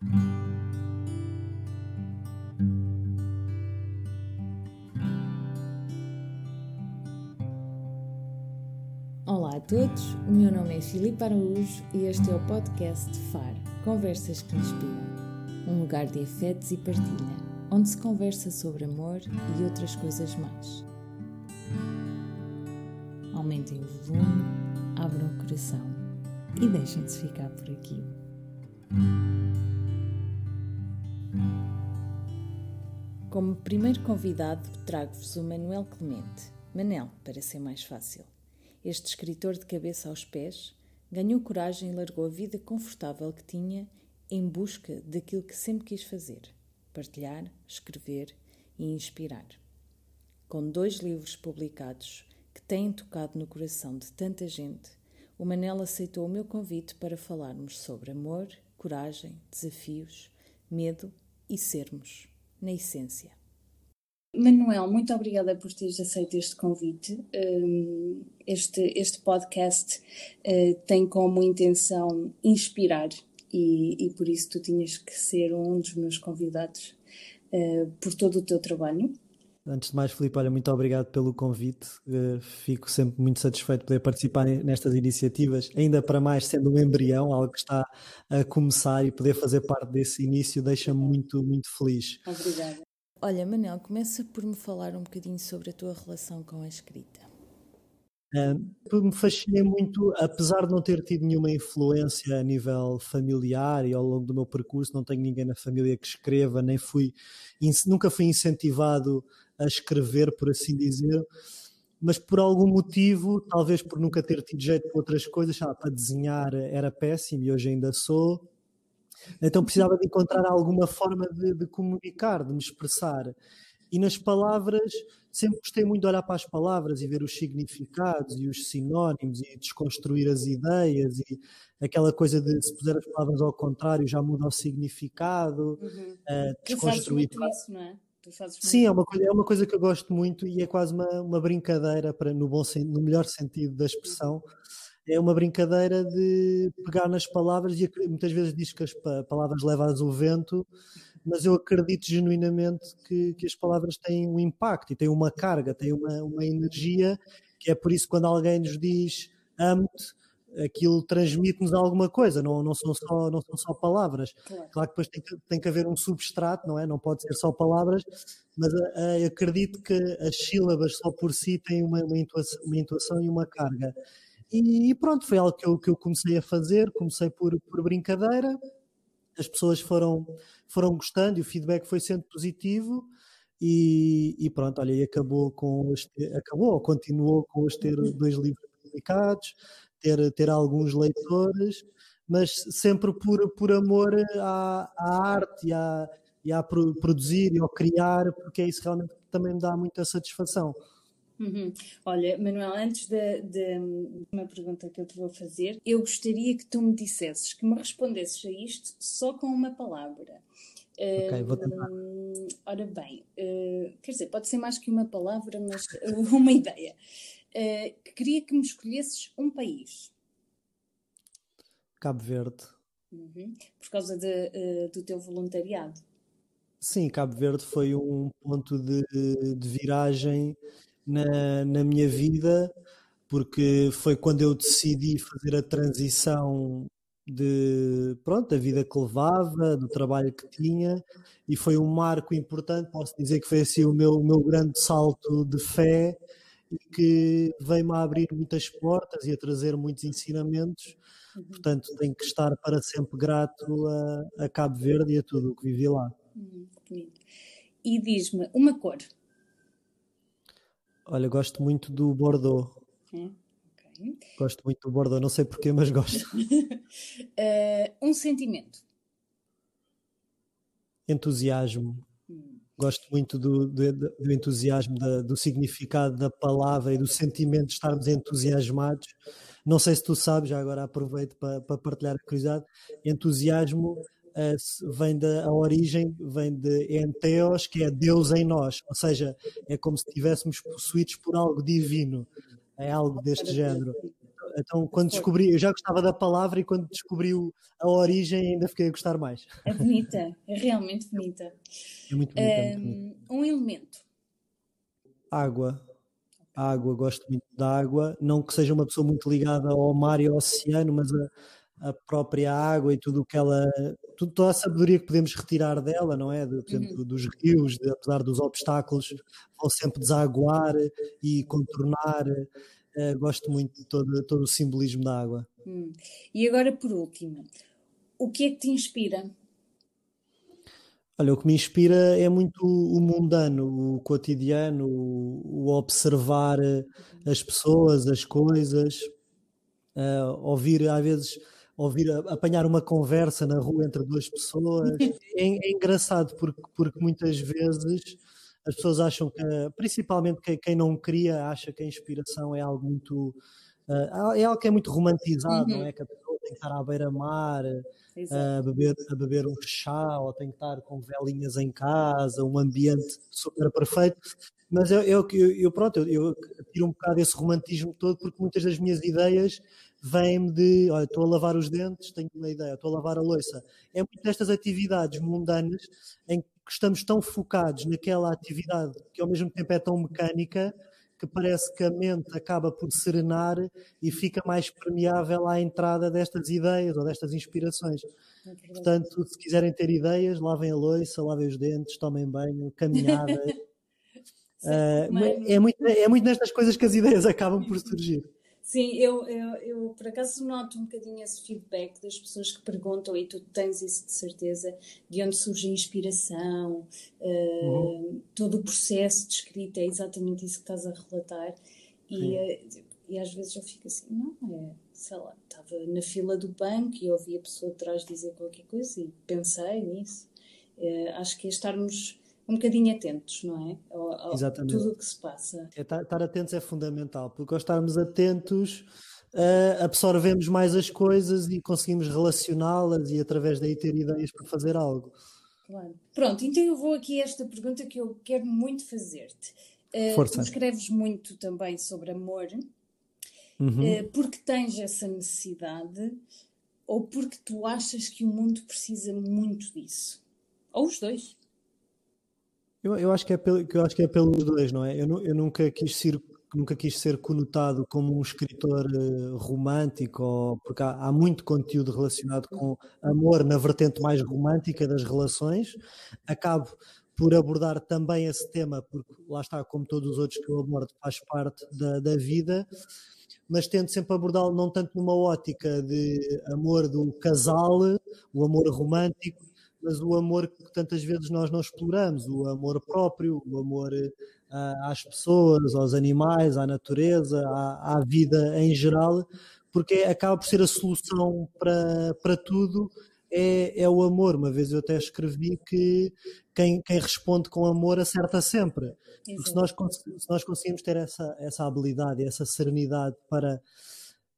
Olá a todos, o meu nome é Filipe Araújo e este é o podcast FAR Conversas que Inspiram um lugar de afetos e partilha, onde se conversa sobre amor e outras coisas mais. Aumentem o volume, abram o coração e deixem-se ficar por aqui. Como primeiro convidado, trago-vos o Manuel Clemente, Manel, para ser mais fácil. Este escritor de cabeça aos pés ganhou coragem e largou a vida confortável que tinha em busca daquilo que sempre quis fazer: partilhar, escrever e inspirar. Com dois livros publicados que têm tocado no coração de tanta gente, o Manel aceitou o meu convite para falarmos sobre amor, coragem, desafios, medo e sermos, na essência. Manuel, muito obrigada por teres aceito este convite. Hum, este, este podcast eh, tem como intenção inspirar e, e por isso tu tinhas que ser um dos meus convidados uh, por todo o teu trabalho. Antes de mais, Filipe, olha, muito obrigado pelo convite. Uh, fico sempre muito satisfeito de poder participar nestas iniciativas, ainda para mais sendo um embrião, algo que está a começar e poder fazer parte desse início deixa-me muito, muito feliz. Obrigada. Olha, Manel, começa por me falar um bocadinho sobre a tua relação com a escrita. Me fascinei muito, apesar de não ter tido nenhuma influência a nível familiar e ao longo do meu percurso, não tenho ninguém na família que escreva, nem fui, nunca fui incentivado a escrever, por assim dizer, mas por algum motivo, talvez por nunca ter tido jeito para outras coisas, sabe, para desenhar era péssimo e hoje ainda sou. Então precisava de encontrar alguma forma de, de comunicar, de me expressar. E nas palavras, sempre gostei muito de olhar para as palavras e ver os significados e os sinónimos e desconstruir as ideias e aquela coisa de se puser as palavras ao contrário já muda o significado. Uhum. Uh, desconstruir. Tu fazes muito isso, não é? Sim, é uma, coisa, é uma coisa que eu gosto muito e é quase uma, uma brincadeira, para, no, bom, no melhor sentido da expressão. É uma brincadeira de pegar nas palavras e muitas vezes diz que as palavras levam o vento mas eu acredito genuinamente que, que as palavras têm um impacto e têm uma carga, têm uma, uma energia, que é por isso que quando alguém nos diz amo-te, aquilo transmite-nos alguma coisa, não, não, são só, não são só palavras. Claro, claro que depois tem que, tem que haver um substrato, não é? Não pode ser só palavras, mas uh, acredito que as sílabas só por si têm uma, uma, intuação, uma intuação e uma carga. E, e, pronto, foi algo que eu, que eu comecei a fazer, comecei por, por brincadeira, as pessoas foram, foram gostando e o feedback foi sendo positivo. E, e pronto, olha, e acabou com os ter, acabou, continuou com os ter dois livros publicados, ter, ter alguns leitores, mas sempre por, por amor à, à arte e a, e a produzir e ao criar, porque é isso realmente que também me dá muita satisfação. Uhum. Olha, Manuel, antes de, de, uma pergunta que eu te vou fazer, eu gostaria que tu me dissesses, que me respondesses a isto só com uma palavra. Ok, vou tentar. Uh, ora bem, uh, quer dizer, pode ser mais que uma palavra, mas uh, uma ideia. queria que me escolhesses um país. Cabo Verde. Uhum. Por causa de, do teu voluntariado. Sim, Cabo Verde foi um ponto de, de viragem na, na minha vida, porque foi quando eu decidi fazer a transição de pronto, da vida que levava, do trabalho que tinha, e foi um marco importante, posso dizer que foi assim o meu, o meu grande salto de fé e que veio-me a abrir muitas portas e a trazer muitos ensinamentos. Uhum. Portanto, tenho que estar para sempre grato a, a Cabo Verde e a tudo o que vivi lá. Uhum, e diz-me uma cor. Olha, gosto muito do Bordeaux. É, okay. Gosto muito do Bordeaux, não sei porquê, mas gosto. uh, um sentimento. Entusiasmo. Hum. Gosto muito do, do, do entusiasmo, da, do significado da palavra e do sentimento de estarmos entusiasmados. Não sei se tu sabes, já agora aproveito para, para partilhar a curiosidade. Entusiasmo vem da a origem vem de enteos, que é Deus em nós, ou seja, é como se estivéssemos possuídos por algo divino, é algo deste género. Então, quando descobri, eu já gostava da palavra e quando descobri a origem ainda fiquei a gostar mais. É bonita, é realmente bonita. É muito bonita. Um, é muito bonita. um elemento. Água. Água, gosto muito da água. Não que seja uma pessoa muito ligada ao mar e ao oceano, mas a, a própria água e tudo o que ela, tudo, toda a sabedoria que podemos retirar dela, não é? Exemplo, uhum. dos rios, de, apesar dos obstáculos, vão sempre desaguar e contornar. Uh, gosto muito de todo, todo o simbolismo da água. Hum. E agora, por último, o que é que te inspira? Olha, o que me inspira é muito o mundano, o cotidiano, o observar as pessoas, as coisas, uh, ouvir às vezes ouvir, apanhar uma conversa na rua entre duas pessoas. É, é engraçado porque, porque muitas vezes as pessoas acham que, principalmente quem não cria, acha que a inspiração é algo muito. Uh, é algo que é muito romantizado, uhum. não é? Que a pessoa tem que estar à beira-mar, a beber, a beber um chá, ou tem que estar com velinhas em casa, um ambiente super perfeito. Mas eu, eu, eu pronto, eu, eu tiro um bocado esse romantismo todo, porque muitas das minhas ideias vem-me de, olha, estou a lavar os dentes, tenho uma ideia, estou a lavar a louça. É muito destas atividades mundanas em que estamos tão focados naquela atividade que ao mesmo tempo é tão mecânica que parece que a mente acaba por serenar e fica mais permeável à entrada destas ideias ou destas inspirações. Portanto, se quiserem ter ideias, lavem a louça, lavem os dentes, tomem banho, caminhada. uh, é, muito, é muito nestas coisas que as ideias acabam por surgir. Sim, eu, eu, eu, por acaso noto um bocadinho esse feedback das pessoas que perguntam, e tu tens isso de certeza, de onde surge a inspiração, uh, uhum. todo o processo de escrita, é exatamente isso que estás a relatar. E, uh, e às vezes eu fico assim, não, é, sei lá, estava na fila do banco e ouvi a pessoa atrás dizer qualquer coisa e pensei nisso. Uh, acho que é estarmos um bocadinho atentos, não é? Ao, ao Exatamente. tudo o que se passa. É, estar, estar atentos é fundamental, porque ao estarmos atentos uh, absorvemos mais as coisas e conseguimos relacioná-las e através daí ter ideias para fazer algo. Claro. Pronto, então eu vou aqui a esta pergunta que eu quero muito fazer-te. Uh, Força. Tu escreves muito também sobre amor, uhum. uh, porque tens essa necessidade ou porque tu achas que o mundo precisa muito disso? Ou os dois? Eu, eu, acho que é pelo, eu acho que é pelos dois, não é? Eu, eu nunca quis ser nunca quis ser conotado como um escritor uh, romântico, ou, porque há, há, muito conteúdo relacionado com amor na vertente mais romântica das relações. Acabo por abordar também esse tema, porque lá está, como todos os outros que eu abordo, faz parte da, da vida, mas tento sempre abordá-lo não tanto numa ótica de amor do casal, o amor romântico, mas o amor que tantas vezes nós não exploramos, o amor próprio, o amor uh, às pessoas, aos animais, à natureza, à, à, vida em geral, porque acaba por ser a solução para, para tudo. É, é o amor. Uma vez eu até escrevi que quem, quem responde com amor acerta sempre. Porque se nós, se nós conseguimos ter essa, essa habilidade, essa serenidade para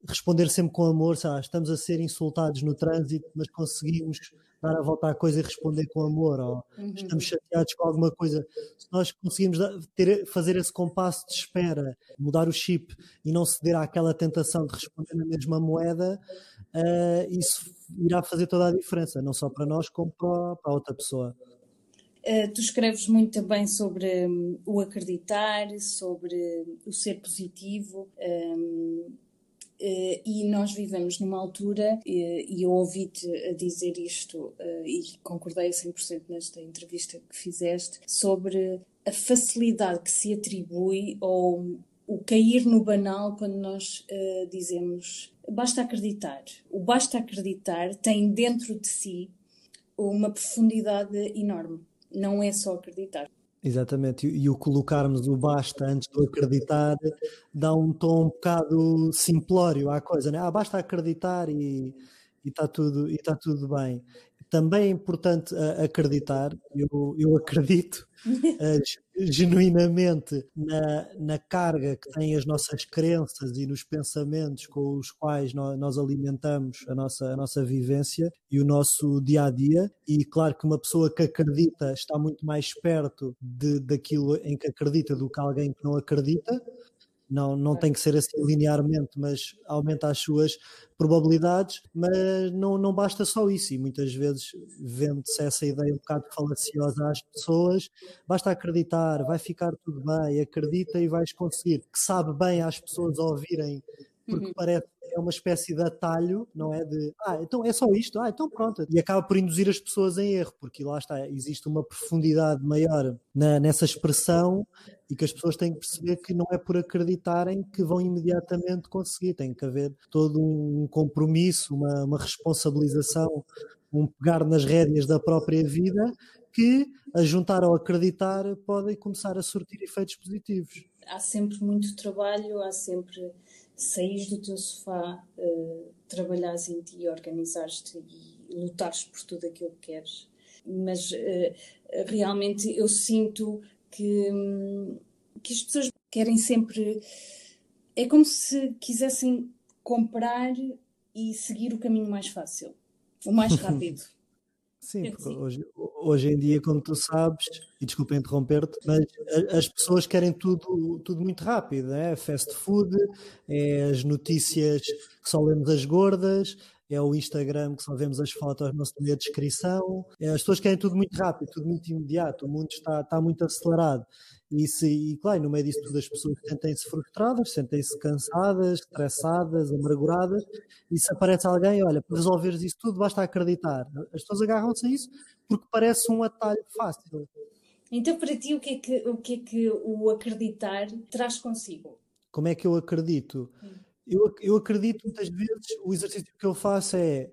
responder sempre com amor, sabe? estamos a ser insultados no trânsito, mas conseguimos dar a volta à coisa e responder com amor, ou uhum. estamos chateados com alguma coisa. Se nós conseguimos ter, fazer esse compasso de espera, mudar o chip e não ceder àquela tentação de responder na mesma moeda, uh, isso irá fazer toda a diferença, não só para nós, como para, para a outra pessoa. Uh, tu escreves muito também sobre um, o acreditar, sobre o ser positivo. Um, e nós vivemos numa altura, uh, e eu ouvi-te dizer isto uh, e concordei 100% nesta entrevista que fizeste, sobre a facilidade que se atribui ou o cair no banal quando nós dizemos basta acreditar. O basta acreditar tem dentro de si uma profundidade enorme. Não é só acreditar. Exatamente, e, o colocarmos o basta antes de acreditar dá um tom um bocado simplório à coisa, né? Ah, basta acreditar e está tudo, e tá tudo bem também é importante uh, acreditar, eu, eu acredito uh, genuinamente na, na carga que têm as nossas crenças e nos pensamentos com os quais nós, nós alimentamos a nossa, a nossa vivência e o nosso dia a dia. E claro que uma pessoa que acredita está muito mais perto de, daquilo em que acredita do que alguém que não acredita não, não tem que ser assim linearmente, mas aumenta as suas probabilidades, mas não, não basta só isso, e muitas vezes vende-se essa ideia um bocado falaciosa às pessoas, basta acreditar, vai ficar tudo bem, acredita e vais conseguir, que sabe bem às pessoas ouvirem, porque uhum. parece é uma espécie de atalho, não é? De ah, então é só isto, ah, então pronto. E acaba por induzir as pessoas em erro, porque lá está, existe uma profundidade maior na, nessa expressão e que as pessoas têm que perceber que não é por acreditarem que vão imediatamente conseguir, tem que haver todo um compromisso, uma, uma responsabilização, um pegar nas rédeas da própria vida que, a juntar ao acreditar, podem começar a surtir efeitos positivos. Há sempre muito trabalho, há sempre saís do teu sofá, uh, trabalhares em ti, organizares-te e lutares por tudo aquilo que queres. Mas uh, realmente eu sinto que, um, que as pessoas querem sempre. É como se quisessem comprar e seguir o caminho mais fácil, o mais rápido. Sim, porque hoje, hoje em dia, como tu sabes, e desculpa interromper-te, mas as pessoas querem tudo, tudo muito rápido, é fast food, é as notícias que só lemos as gordas, é o Instagram que só vemos as fotos, não se a descrição. É, as pessoas querem tudo muito rápido, tudo muito imediato, o mundo está, está muito acelerado. E, se, e claro, no meio disso tudo as pessoas sentem-se frustradas, sentem-se cansadas, estressadas, amarguradas, e se aparece alguém, olha, para resolveres isso tudo basta acreditar. As pessoas agarram-se a isso porque parece um atalho fácil. Então, para ti, o que é que o, que é que o acreditar traz consigo? Como é que eu acredito? Hum. Eu, eu acredito muitas vezes, o exercício que eu faço é,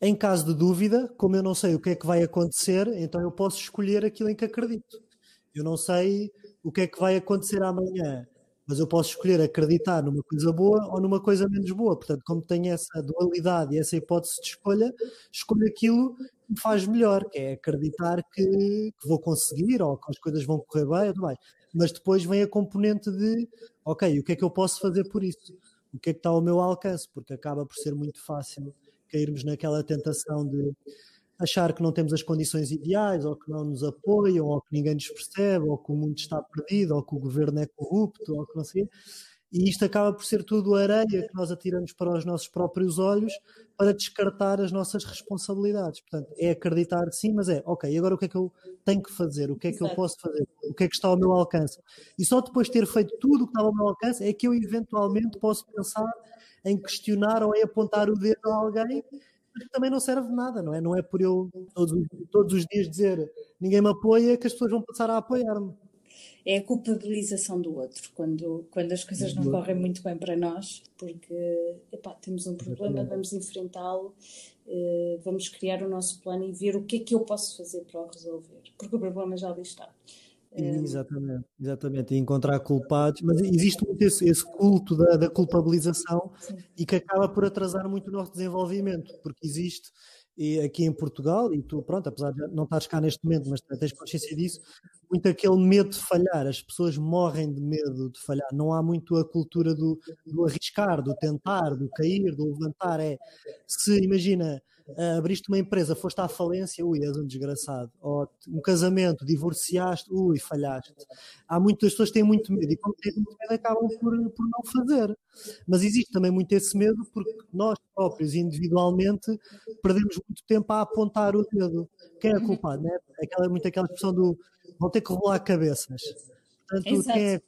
em caso de dúvida, como eu não sei o que é que vai acontecer, então eu posso escolher aquilo em que acredito. Eu não sei o que é que vai acontecer amanhã, mas eu posso escolher acreditar numa coisa boa ou numa coisa menos boa. Portanto, como tenho essa dualidade e essa hipótese de escolha, escolho aquilo me faz melhor, que é acreditar que, que vou conseguir ou que as coisas vão correr bem, tudo bem. Mas depois vem a componente de, ok, o que é que eu posso fazer por isso? O que é que está ao meu alcance? Porque acaba por ser muito fácil cairmos naquela tentação de achar que não temos as condições ideais, ou que não nos apoiam, ou que ninguém nos percebe, ou que o mundo está perdido, ou que o governo é corrupto, ou que não sei. E isto acaba por ser tudo areia que nós atiramos para os nossos próprios olhos para descartar as nossas responsabilidades. Portanto, é acreditar sim, mas é, ok, agora o que é que eu tenho que fazer? O que é que Exato. eu posso fazer? O que é que está ao meu alcance? E só depois de ter feito tudo o que estava ao meu alcance é que eu eventualmente posso pensar em questionar ou em apontar o dedo a alguém que também não serve de nada, não é? Não é por eu todos, todos os dias dizer ninguém me apoia que as pessoas vão passar a apoiar-me. É a culpabilização do outro, quando, quando as coisas não correm muito bem para nós, porque epá, temos um problema, vamos enfrentá-lo, eh, vamos criar o nosso plano e ver o que é que eu posso fazer para o resolver, porque o problema já ali está. Exatamente, exatamente, e encontrar culpados, mas existe muito esse, esse culto da, da culpabilização Sim. e que acaba por atrasar muito o nosso desenvolvimento, porque existe e aqui em Portugal, e tu, pronto, apesar de não estares cá neste momento, mas tens consciência disso, muito aquele medo de falhar, as pessoas morrem de medo de falhar, não há muito a cultura do, do arriscar, do tentar, do cair, do levantar, é, se imagina, uh, abriste uma empresa, foste à falência, ui, és um desgraçado. Ou um casamento, divorciaste, ui, falhaste. Há muitas pessoas que têm muito medo e quando têm muito medo acabam por, por não fazer. Mas existe também muito esse medo porque nós próprios, individualmente, perdemos muito tempo a apontar o dedo. Quem é culpado? Né? Aquela, muito aquela expressão do vão ter que rolar cabeças. Portanto, quem é,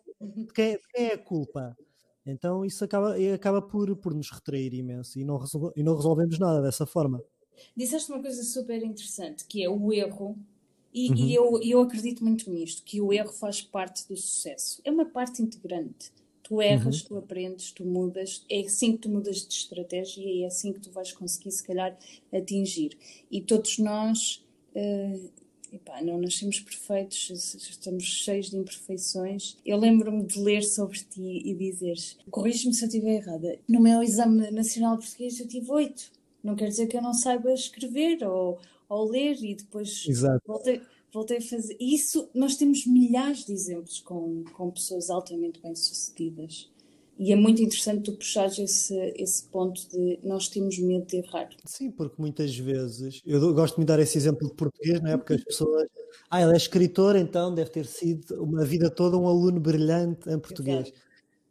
quem, quem é a culpa? Então isso acaba, acaba por, por nos retrair imenso e não, resolve, e não resolvemos nada dessa forma. Disseste uma coisa super interessante, que é o erro, e, uhum. e eu, eu acredito muito nisto, que o erro faz parte do sucesso. É uma parte integrante. Tu erras, uhum. tu aprendes, tu mudas, é assim que tu mudas de estratégia e é assim que tu vais conseguir, se calhar, atingir. E todos nós uh, epá, não nascemos perfeitos, estamos cheios de imperfeições. Eu lembro-me de ler sobre ti e dizeres, corrige-me se eu estiver errada, no meu exame nacional português eu tive oito. Não quer dizer que eu não saiba escrever ou, ou ler e depois Exato. voltei, voltei a fazer. Isso, nós temos milhares de exemplos com, com pessoas altamente bem-sucedidas. E é muito interessante tu puxares esse, esse ponto de nós temos medo de errar. Sim, porque muitas vezes, eu gosto de me dar esse exemplo de português, não é? Porque as pessoas, ah, ele é escritor, então deve ter sido uma vida toda um aluno brilhante em português.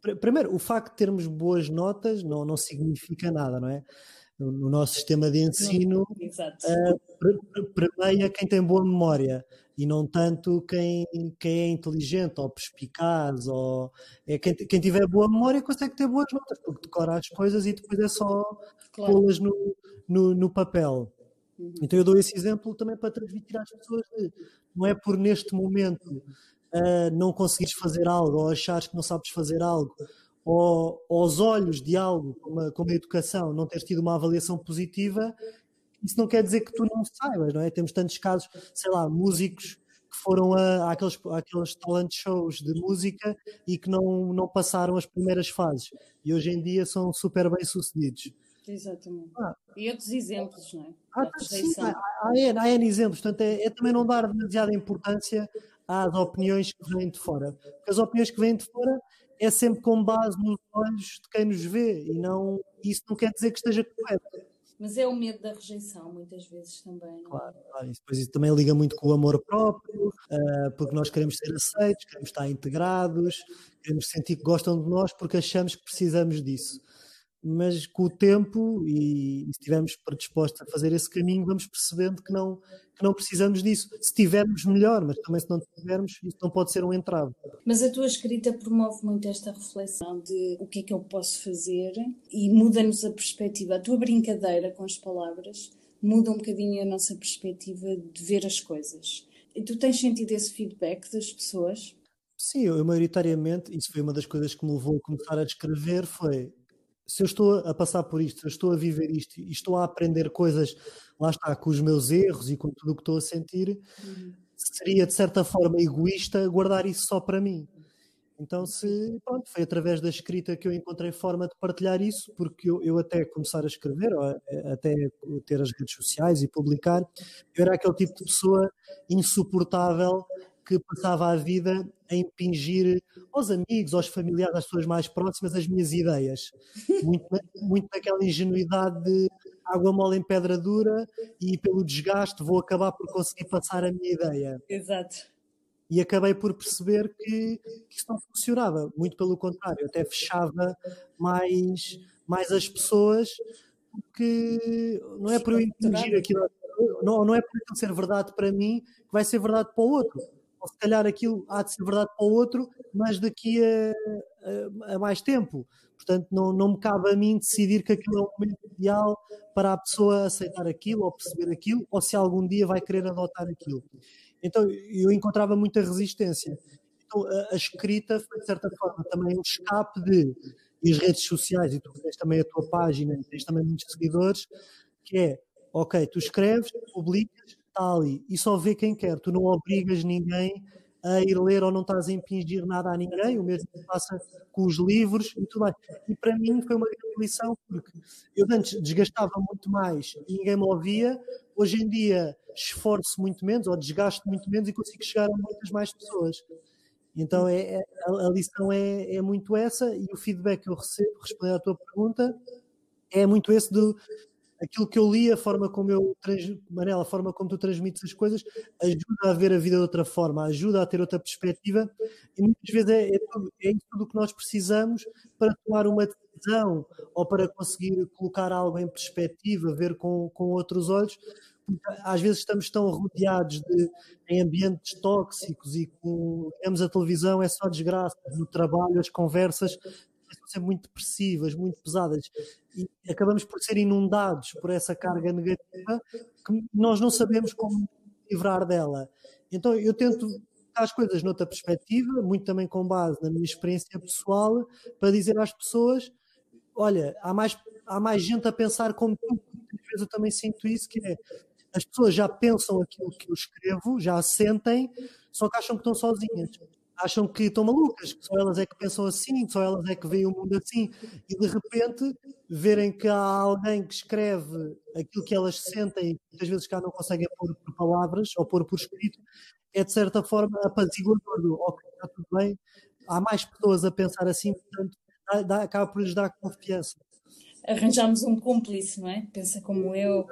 Exato. Primeiro, o facto de termos boas notas não, não significa nada, não é? No nosso sistema de ensino, uh, premeia quem tem boa memória e não tanto quem, quem é inteligente ou perspicaz ou é quem, quem tiver boa memória consegue ter boas notas porque decora as coisas e depois é só claro. pô-las no, no, no, papel. Uhum. Então eu dou esse exemplo também para transmitir às pessoas de, não é por neste momento uh, não conseguires fazer algo ou achares que não sabes fazer algo ou, aos olhos de algo como a, como a educação não teres tido uma avaliação positiva isso não quer dizer que tu não saibas, não é? Temos tantos casos, sei lá, músicos que foram a, àqueles, àqueles talent shows de música e que não, não passaram as primeiras fases e hoje em dia são super bem sucedidos. Exatamente. Ah. E outros exemplos, não é? Ah, sim, há, há, N, há N exemplos, portanto é, é, também não dar demasiada importância às opiniões que vêm de fora, porque as opiniões que vêm de fora é sempre com base nos olhos de quem nos vê e não, isso não quer dizer que esteja correto. Mas é o medo da rejeição, muitas vezes também. É? Claro, claro. Depois isso também liga muito com o amor próprio, uh, porque nós queremos ser aceitos, queremos estar integrados, queremos sentir que gostam de nós porque achamos que precisamos disso mas com o tempo e, se estivermos predispostos a fazer esse caminho, vamos percebendo que não, que não precisamos disso. Se tivermos, melhor, mas também se não tivermos, isso não pode ser um entrave. Mas a tua escrita promove muito esta reflexão de o que é que eu posso fazer e muda-nos a perspectiva. A tua brincadeira com as palavras muda um bocadinho a nossa perspectiva de ver as coisas. E tu tens sentido esse feedback das pessoas? Sim, eu maioritariamente, isso foi uma das coisas que me levou a começar a escrever, foi se eu estou a passar por isto, se eu estou a viver isto e estou a aprender coisas, lá está, com os meus erros e com tudo o que estou a sentir, uhum. seria de certa forma egoísta guardar isso só para mim. Então, se pronto, foi através da escrita que eu encontrei forma de partilhar isso, porque eu, eu até começar a escrever, ou até ter as redes sociais e publicar, eu era aquele tipo de pessoa insuportável que passava a vida a impingir aos amigos, aos familiares, às pessoas mais próximas as minhas ideias. Muito, muito naquela ingenuidade de água mole em pedra dura e pelo desgaste vou acabar por conseguir passar a minha ideia. Exato. E acabei por perceber que, que isso não funcionava, muito pelo contrário, até fechava mais, mais as pessoas, porque não é por eu impingir aquilo, não, não é por aquilo ser verdade para mim que vai ser verdade para o outro ou se calhar aquilo há de ser verdade para o outro, mas daqui a, a, a, mais tempo. Portanto, não, não me cabe a mim decidir que aquilo é o momento ideal para a pessoa aceitar aquilo ou perceber aquilo, ou se algum dia vai querer adotar aquilo. Então, eu encontrava muita resistência. Então, a, a escrita foi, de certa forma, também um escape de. E as redes sociais, e tu tens também a tua página, e tens também muitos seguidores, que é, ok, tu escreves, publicas, está ali e só vê quem quer. Tu não obrigas ninguém a ir ler ou não estás a impingir nada a ninguém, o mesmo passa com os livros e tudo mais. E para mim foi uma grande lição, porque eu antes desgastava muito mais e ninguém me ouvia, hoje em dia esforço muito menos ou desgasto muito menos e consigo chegar a muitas mais pessoas. Então é, é a, a, lição é, é muito essa e o feedback que eu recebo, respondendo à tua pergunta, é muito esse do aquilo que eu li, a forma como eu Manela, a forma como tu transmites as coisas, ajuda a ver a vida de outra forma, ajuda a ter outra perspectiva e muitas vezes é, é, tudo, é tudo que nós precisamos para tomar uma decisão ou para conseguir colocar algo em perspectiva, ver com, com outros olhos. Às vezes estamos tão rodeados de, em ambientes tóxicos e com, digamos, a televisão é só desgraça, no trabalho, as conversas sempre muito depressivas, muito pesadas, e acabamos por ser inundados por essa carga negativa que nós não sabemos como livrar dela. Então eu tento as coisas noutra perspectiva, muito também com base na minha experiência pessoal, para dizer às pessoas: olha, há mais, há mais gente a pensar como tu. Às vezes eu também sinto isso, que é as pessoas já pensam aquilo que eu escrevo, já sentem, só que acham que estão sozinhas acham que estão malucas, que só elas é que pensam assim, só elas é que veem o mundo assim, e de repente verem que há alguém que escreve aquilo que elas sentem e muitas vezes cá não conseguem pôr por palavras ou pôr por escrito, é de certa forma apaziguador do ok, está tudo bem, há mais pessoas a pensar assim, portanto dá, dá, acaba por lhes dar confiança. Arranjamos um cúmplice, não é? Pensa como eu.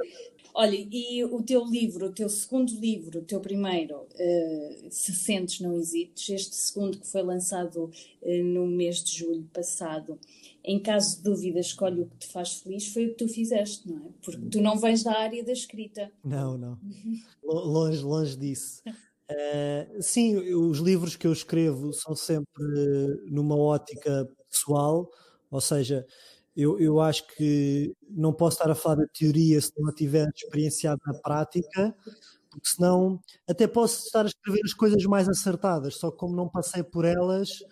Olha, e o teu livro, o teu segundo livro, o teu primeiro, uh, Se Sentes Não Hesites, este segundo que foi lançado uh, no mês de julho passado, em caso de dúvida, escolhe o que te faz feliz, foi o que tu fizeste, não é? Porque tu não vens da área da escrita. Não, não. longe, longe disso. Uh, sim, os livros que eu escrevo são sempre numa ótica pessoal, ou seja, eu, eu acho que não posso estar a falar da teoria se não a tiver experienciado na prática, porque senão até posso estar a escrever as coisas mais acertadas, só que como não passei por elas,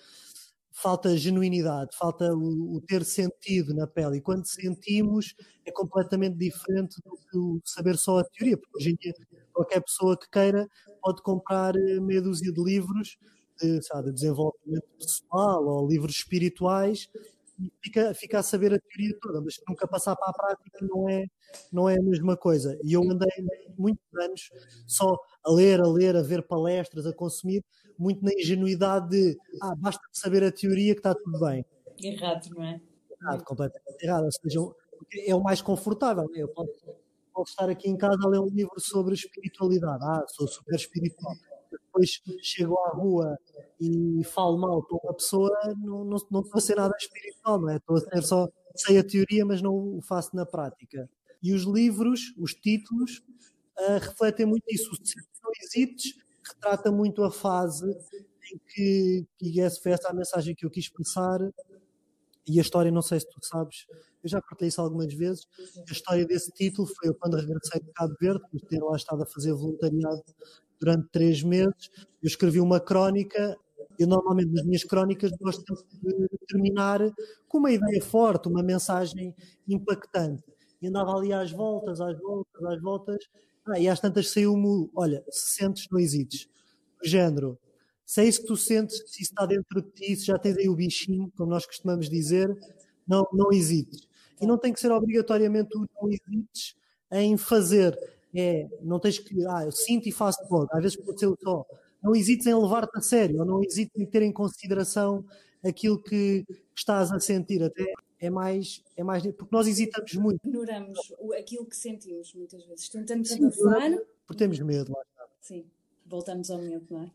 falta genuinidade, falta o, o, ter sentido na pele. E quando sentimos, é completamente diferente do que saber só a teoria, porque hoje em dia qualquer pessoa que queira pode comprar eh, meia dúzia de livros de, sabe, de desenvolvimento pessoal ou livros espirituais e fica, fica a saber a teoria toda, mas nunca passar para a prática não é, não é a mesma coisa. E eu andei muitos anos só a ler, a ler, a ver palestras, a consumir, muito na ingenuidade de ah, basta saber a teoria que está tudo bem. Errado, não é? Errado, completamente errado. Ou seja, é o mais confortável. Eu posso, posso estar aqui em casa a ler um livro sobre espiritualidade. Ah, sou super espiritual depois chego à rua e falo mal para uma pessoa, não, não, não estou a ser nada espiritual, não é? Estou a ser só, sei a teoria, mas não o faço na prática. E os livros, os títulos, uh, refletem muito isso. O Hesites retrata muito a fase em que, e essa foi essa a mensagem que eu quis passar, e a história, não sei se tu sabes, eu já partilhei isso algumas vezes, a história desse título foi eu quando regressei de Cabo Verde, por ter lá estado a fazer voluntariado durante três meses. Eu escrevi uma crónica. Eu normalmente nas minhas crónicas gosto de terminar com uma ideia forte, uma mensagem impactante. E andava ali às voltas, às voltas, às voltas. Ah, e às tantas saiu-me, olha, se sentes, não hesites. Género, se é isso que tu sentes, se isso está dentro de ti, se já tens aí o bichinho, como nós costumamos dizer, não, não hesites. E não tem que ser obrigatoriamente o não hesites em fazer é, não tens que, ah, eu sinto e faço logo, às vezes pode ser o só. Não hesites em levar-te a sério, ou não hesites em ter em consideração aquilo que estás a sentir, até é mais, é mais, porque nós hesitamos muito. Ignoramos aquilo que sentimos muitas vezes, tentamos abafar. Porque temos medo, lá está. Sim, voltamos ao medo, não é?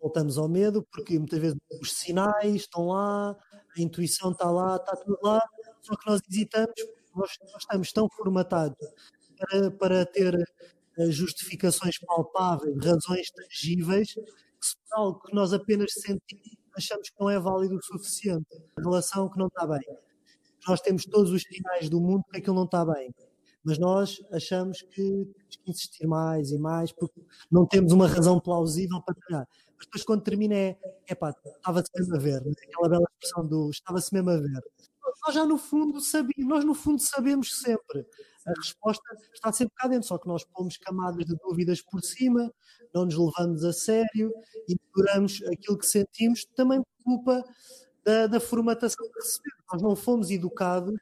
Voltamos ao medo, porque muitas vezes os sinais estão lá, a intuição está lá, está tudo lá, só que nós hesitamos, nós, nós estamos tão formatados para, para ter justificações palpáveis, razões tangíveis, que se for algo que nós apenas sentimos, achamos que não é válido o suficiente. A relação que não está bem. Nós temos todos os sinais do mundo que aquilo não está bem. Mas nós achamos que temos que insistir mais e mais, porque não temos uma razão plausível para treinar. Mas depois, quando termina, é epá, estava-se mesmo a ver, né? aquela bela expressão do estava-se mesmo a ver. Nós já no fundo sabemos, nós no fundo sabemos sempre a resposta está sempre cá dentro, só que nós pomos camadas de dúvidas por cima, não nos levamos a sério e ignoramos aquilo que sentimos, também por culpa da, da formatação que recebemos. Nós não fomos educados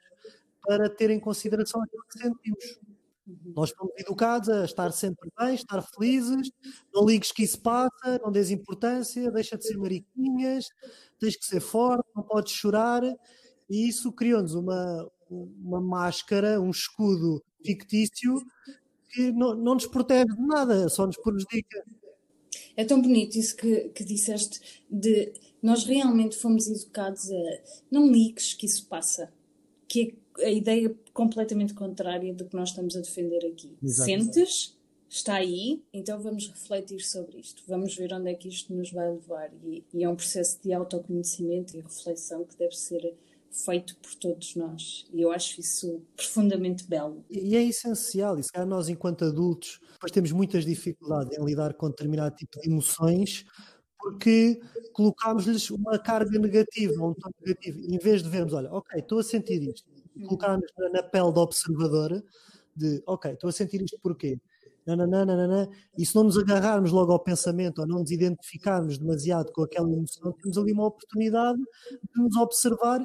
para ter em consideração aquilo que sentimos. Nós fomos educados a estar sempre bem, estar felizes, não ligues que isso passa, não dês importância, deixa de ser mariquinhas, tens que ser forte, não podes chorar, e isso criou-nos uma, uma máscara, um escudo fictício que não, não nos protege de nada, só nos prejudica. É tão bonito isso que, que disseste de nós realmente fomos educados a não ligues que isso passa, que é a ideia completamente contrária do que nós estamos a defender aqui. Sentes, está aí, então vamos refletir sobre isto, vamos ver onde é que isto nos vai levar. E, e é um processo de autoconhecimento e reflexão que deve ser feito por todos nós. E eu acho isso profundamente belo. E é essencial, e se calhar nós, enquanto adultos, depois temos muitas dificuldades em lidar com determinado tipo de emoções, porque colocámos-lhes uma carga negativa, um tom negativo, em vez de vermos, olha, ok, estou a sentir isto, colocarmos na pele da observadora, de, ok, estou a sentir isto porquê? Nananana, e se não nos agarrarmos logo ao pensamento ou não nos identificarmos demasiado com aquela emoção, temos ali uma oportunidade de nos observar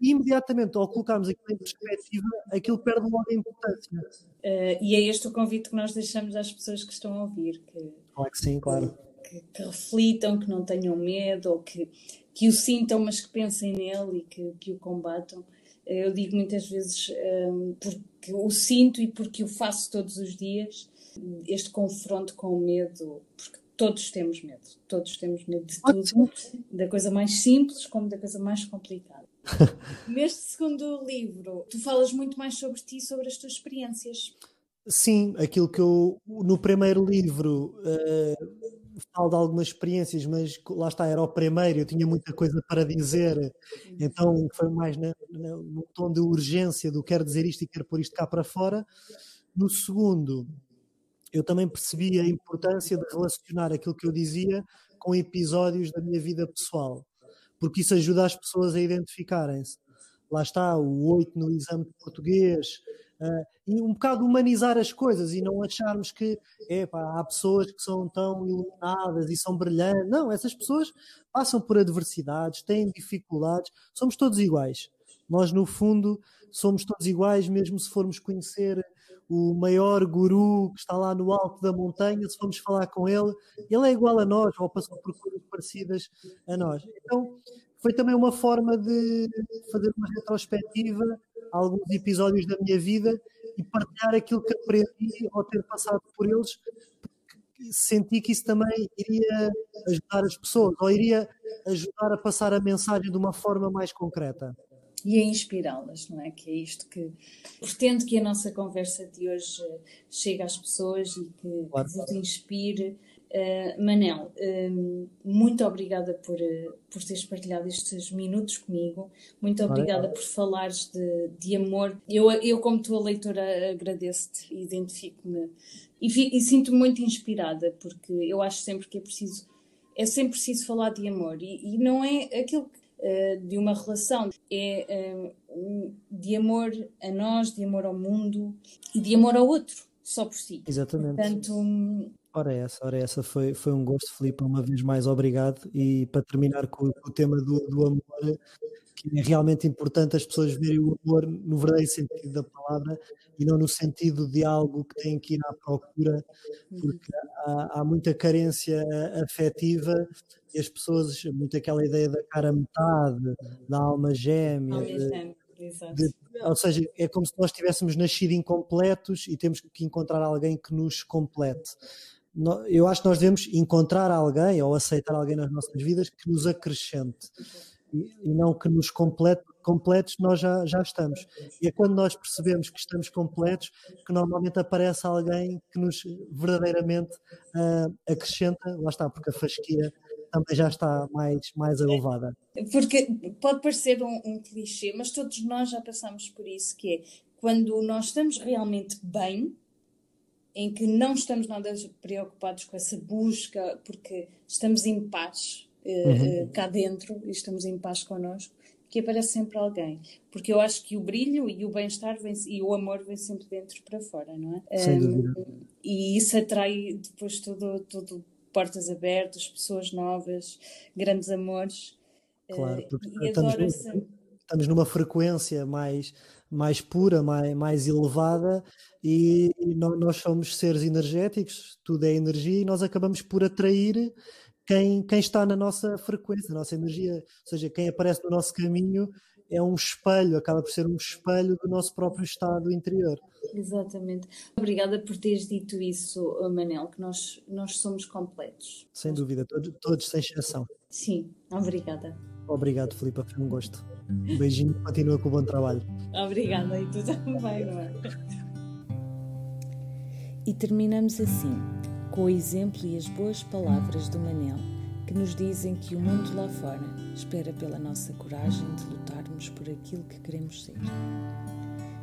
e imediatamente, ao colocarmos aquilo em perspectiva, aquilo perde logo a importância. Uh, e é este o convite que nós deixamos às pessoas que estão a ouvir. Que, claro que sim, claro. Que, que reflitam, que não tenham medo, ou que, que o sintam, mas que pensem nele e que, que o combatam Eu digo muitas vezes um, porque o sinto e porque o faço todos os dias, este confronto com o medo, porque todos temos medo, todos temos medo de tudo, da coisa mais simples como da coisa mais complicada. Neste segundo livro, tu falas muito mais sobre ti, sobre as tuas experiências. Sim, aquilo que eu no primeiro livro uh, falo de algumas experiências, mas lá está, era o primeiro, eu tinha muita coisa para dizer, então foi mais na, na, no tom de urgência do quero dizer isto e quero pôr isto cá para fora. No segundo, eu também percebi a importância de relacionar aquilo que eu dizia com episódios da minha vida pessoal, porque isso ajuda as pessoas a identificarem-se. Lá está, o 8 no exame de português, Uh, e um bocado humanizar as coisas e não acharmos que epa, há pessoas que são tão iluminadas e são brilhantes. Não, essas pessoas passam por adversidades, têm dificuldades, somos todos iguais. Nós, no fundo, somos todos iguais, mesmo se formos conhecer o maior guru que está lá no alto da montanha, se formos falar com ele, ele é igual a nós, ou passou por coisas parecidas a nós. Então, foi também uma forma de fazer uma retrospectiva alguns episódios da minha vida e partilhar aquilo que aprendi ao ter passado por eles, senti que isso também iria ajudar as pessoas, ou iria ajudar a passar a mensagem de uma forma mais concreta. E a inspirá-las, não é? Que é isto que pretendo que a nossa conversa de hoje chegue às pessoas e que, claro. que vos inspire Uh, Manel, uh, muito obrigada por, uh, por teres partilhado estes minutos comigo, muito obrigada por falares de, de amor. Eu, eu, como tua leitora, agradeço-te e identifico-me e, e sinto-me muito inspirada, porque eu acho sempre que é preciso, é sempre preciso falar de amor e, e não é aquilo de uma relação, é de amor a nós, de amor ao mundo e de amor ao outro, só por si. Exatamente. Portanto, Ora essa, ora essa, foi, foi um gosto, Filipe, uma vez mais obrigado. E para terminar com, o tema do, do, amor, que é realmente importante as pessoas verem o amor no verdadeiro sentido da palavra e não no sentido de algo que têm que ir à procura, porque há, há muita carência afetiva e as pessoas, muito aquela ideia da cara metade, da alma gêmea. De, de, ou seja, é como se nós tivéssemos nascido incompletos e temos que encontrar alguém que nos complete eu acho que nós devemos encontrar alguém ou aceitar alguém nas nossas vidas que nos acrescente e, e não que nos complete, completos nós já, já estamos. E é quando nós percebemos que estamos completos que normalmente aparece alguém que nos verdadeiramente uh, acrescenta, lá está, porque a fasquia também já está mais, mais elevada. Porque pode parecer um, um clichê, mas todos nós já passamos por isso, que é quando nós estamos realmente bem, em que não estamos nada preocupados com essa busca, porque estamos em paz uh, uhum. cá dentro e estamos em paz connosco, que aparece sempre alguém. Porque eu acho que o brilho e o bem-estar e o amor vem sempre dentro para fora, não é? Sem dúvida. Um, e isso atrai depois tudo, tudo portas abertas, pessoas novas, grandes amores. Claro, porque uh, estamos, essa... estamos numa frequência mais mais pura, mais, mais elevada, e, e nós somos seres energéticos, tudo é energia, e nós acabamos por atrair quem, quem está na nossa frequência, na nossa energia, ou seja, quem aparece no nosso caminho é um espelho, acaba por ser um espelho do nosso próprio estado interior. Exatamente. Obrigada por teres dito isso, Manel, que nós, nós somos completos. Sem dúvida, todos, todos sem exceção. Sim, obrigada. Obrigado, Filipe, foi um gosto. Um beijinho, continua com o bom trabalho. Obrigada, e tu também, não é? E terminamos assim, com o exemplo e as boas palavras do Manel, que nos dizem que o mundo lá fora espera pela nossa coragem de lutarmos por aquilo que queremos ser.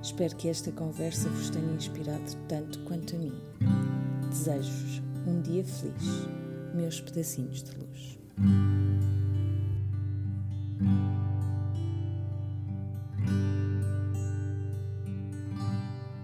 Espero que esta conversa vos tenha inspirado tanto quanto a mim. Desejo-vos um dia feliz, meus pedacinhos de luz.